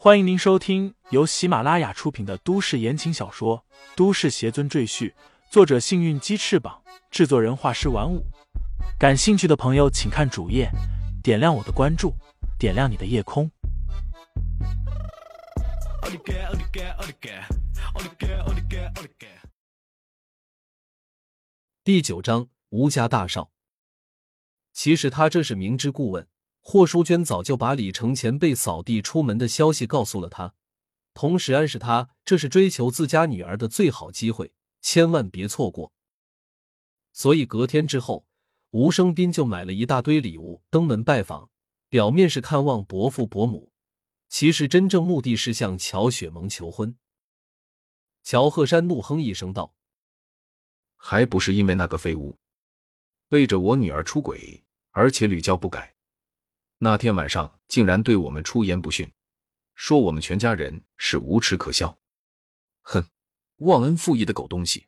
欢迎您收听由喜马拉雅出品的都市言情小说《都市邪尊赘婿》，作者：幸运鸡翅膀，制作人：画师玩五。感兴趣的朋友，请看主页，点亮我的关注，点亮你的夜空。第九章，吴家大少。其实他这是明知故问。霍淑娟早就把李承前被扫地出门的消息告诉了他，同时暗示他这是追求自家女儿的最好机会，千万别错过。所以隔天之后，吴生斌就买了一大堆礼物登门拜访，表面是看望伯父伯母，其实真正目的是向乔雪萌求婚。乔鹤山怒哼一声道：“还不是因为那个废物，背着我女儿出轨，而且屡教不改。”那天晚上竟然对我们出言不逊，说我们全家人是无耻可笑，哼，忘恩负义的狗东西！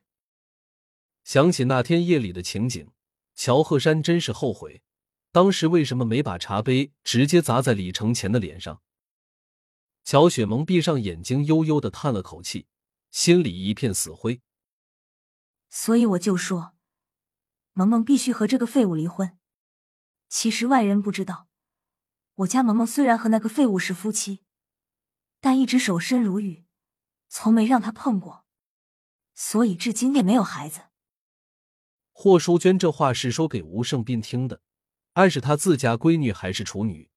想起那天夜里的情景，乔鹤山真是后悔，当时为什么没把茶杯直接砸在李承前的脸上？乔雪萌闭上眼睛，悠悠的叹了口气，心里一片死灰。所以我就说，萌萌必须和这个废物离婚。其实外人不知道。我家萌萌虽然和那个废物是夫妻，但一直守身如玉，从没让他碰过，所以至今也没有孩子。霍淑娟这话是说给吴胜斌听的，暗示他自家闺女还是处女。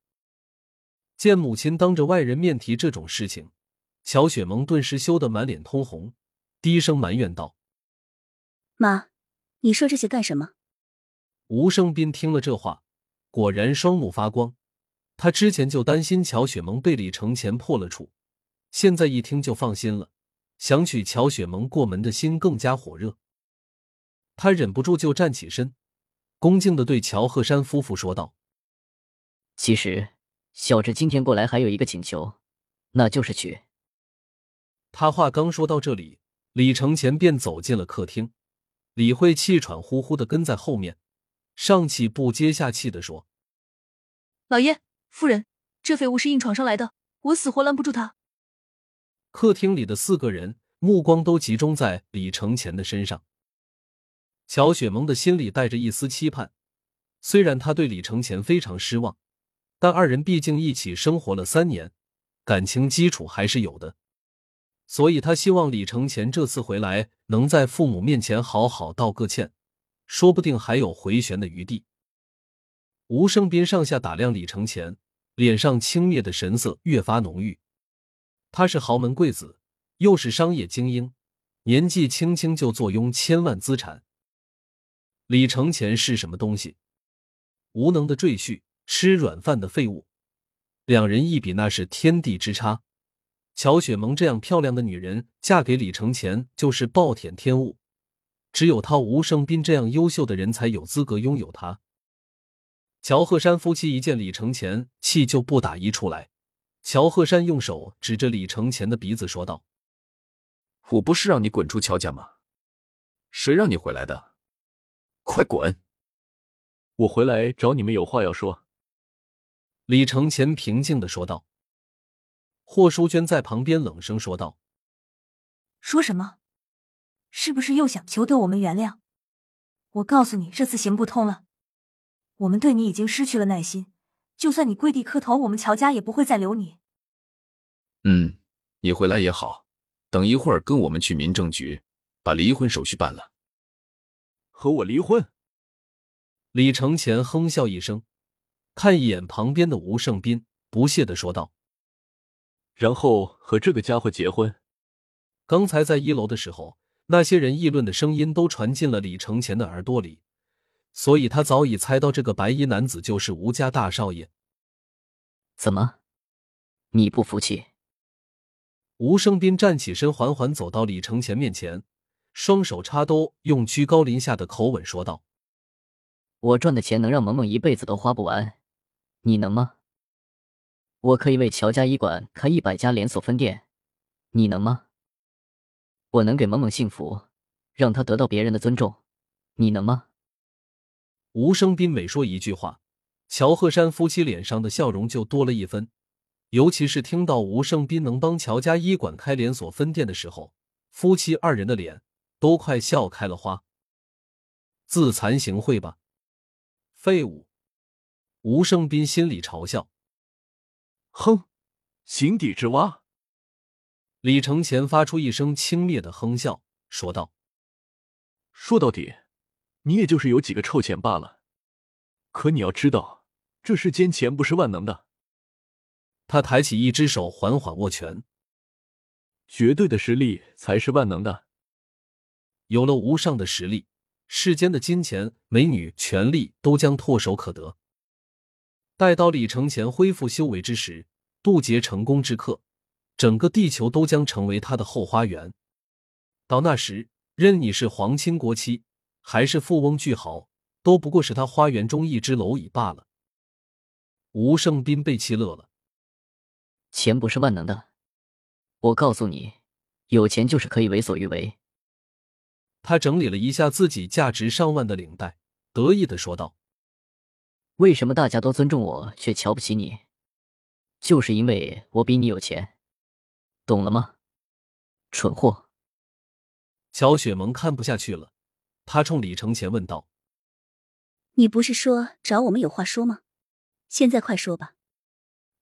见母亲当着外人面提这种事情，乔雪萌顿时羞得满脸通红，低声埋怨道：“妈，你说这些干什么？”吴胜斌听了这话，果然双目发光。他之前就担心乔雪萌被李承前破了处，现在一听就放心了，想娶乔雪萌过门的心更加火热。他忍不住就站起身，恭敬的对乔鹤山夫妇说道：“其实小侄今天过来还有一个请求，那就是娶。”他话刚说到这里，李承前便走进了客厅，李慧气喘呼呼的跟在后面，上气不接下气的说：“老爷。”夫人，这废物是硬闯上来的，我死活拦不住他。客厅里的四个人目光都集中在李承前的身上。乔雪萌的心里带着一丝期盼，虽然他对李承前非常失望，但二人毕竟一起生活了三年，感情基础还是有的，所以他希望李承前这次回来能在父母面前好好道个歉，说不定还有回旋的余地。吴生斌上下打量李承前。脸上轻蔑的神色越发浓郁。他是豪门贵子，又是商业精英，年纪轻轻就坐拥千万资产。李承前是什么东西？无能的赘婿，吃软饭的废物。两人一比，那是天地之差。乔雪萌这样漂亮的女人嫁给李承前就是暴殄天物，只有他吴胜斌这样优秀的人才有资格拥有她。乔鹤山夫妻一见李承前，气就不打一处来。乔鹤山用手指着李承前的鼻子说道：“我不是让你滚出乔家吗？谁让你回来的？快滚！我回来找你们有话要说。”李承前平静的说道。霍淑娟在旁边冷声说道：“说什么？是不是又想求得我们原谅？我告诉你，这次行不通了。”我们对你已经失去了耐心，就算你跪地磕头，我们乔家也不会再留你。嗯，你回来也好，等一会儿跟我们去民政局把离婚手续办了。和我离婚？李承前哼笑一声，看一眼旁边的吴胜斌，不屑的说道：“然后和这个家伙结婚？”刚才在一楼的时候，那些人议论的声音都传进了李承前的耳朵里。所以他早已猜到这个白衣男子就是吴家大少爷。怎么，你不服气？吴生斌站起身，缓缓走到李承前面前，双手插兜，用居高临下的口吻说道：“我赚的钱能让萌萌一辈子都花不完，你能吗？我可以为乔家医馆开一百家连锁分店，你能吗？我能给萌萌幸福，让她得到别人的尊重，你能吗？”吴生斌每说一句话，乔鹤山夫妻脸上的笑容就多了一分，尤其是听到吴胜斌能帮乔家医馆开连锁分店的时候，夫妻二人的脸都快笑开了花。自惭形秽吧，废物！吴胜斌心里嘲笑。哼，井底之蛙。李承前发出一声轻蔑的哼笑，说道：“说到底，你也就是有几个臭钱罢了。可你要知道，这世间钱不是万能的。”他抬起一只手，缓缓握拳。绝对的实力才是万能的。有了无上的实力。世间的金钱、美女、权力都将唾手可得。待到李承前恢复修为之时，渡劫成功之刻，整个地球都将成为他的后花园。到那时，任你是皇亲国戚，还是富翁巨豪，都不过是他花园中一只蝼蚁罢了。吴胜斌被气乐了。钱不是万能的，我告诉你，有钱就是可以为所欲为。他整理了一下自己价值上万的领带，得意的说道：“为什么大家都尊重我，却瞧不起你？就是因为我比你有钱，懂了吗？蠢货！”乔雪萌看不下去了，他冲李承前问道：“你不是说找我们有话说吗？现在快说吧。”“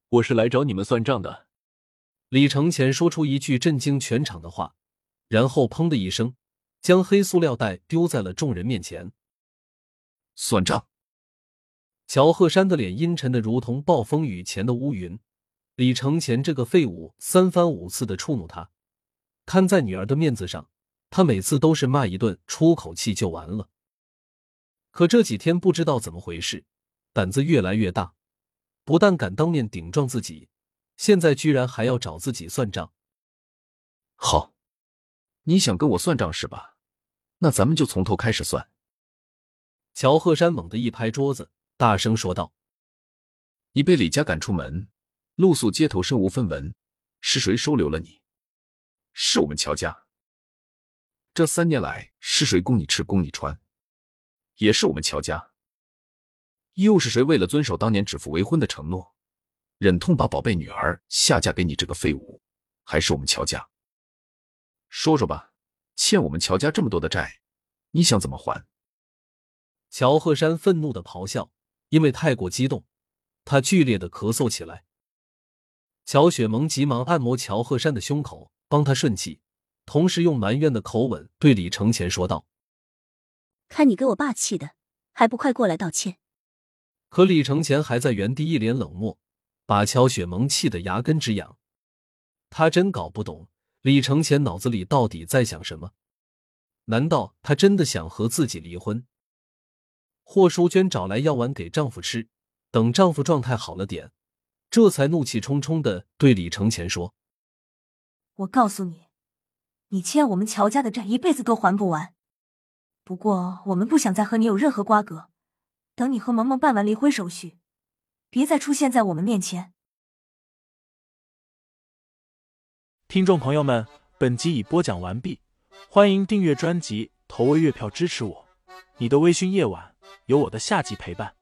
我是来找你们算账的。”李承前说出一句震惊全场的话，然后砰的一声。将黑塑料袋丢在了众人面前。算账。乔鹤山的脸阴沉的如同暴风雨前的乌云。李承前这个废物三番五次的触怒他，看在女儿的面子上，他每次都是骂一顿，出口气就完了。可这几天不知道怎么回事，胆子越来越大，不但敢当面顶撞自己，现在居然还要找自己算账。好，你想跟我算账是吧？那咱们就从头开始算。乔鹤山猛地一拍桌子，大声说道：“你被李家赶出门，露宿街头，身无分文，是谁收留了你？是我们乔家。这三年来，是谁供你吃，供你穿？也是我们乔家。又是谁为了遵守当年指腹为婚的承诺，忍痛把宝贝女儿下嫁给你这个废物？还是我们乔家？说说吧。”欠我们乔家这么多的债，你想怎么还？乔鹤山愤怒的咆哮，因为太过激动，他剧烈的咳嗽起来。乔雪萌急忙按摩乔鹤山的胸口，帮他顺气，同时用埋怨的口吻对李承前说道：“看你给我爸气的，还不快过来道歉？”可李承前还在原地一脸冷漠，把乔雪萌气得牙根直痒。他真搞不懂。李承前脑子里到底在想什么？难道他真的想和自己离婚？霍淑娟找来药丸给丈夫吃，等丈夫状态好了点，这才怒气冲冲的对李承前说：“我告诉你，你欠我们乔家的债一辈子都还不完。不过我们不想再和你有任何瓜葛，等你和萌萌办完离婚手续，别再出现在我们面前。”听众朋友们，本集已播讲完毕，欢迎订阅专辑，投喂月票支持我。你的微醺夜晚，有我的下集陪伴。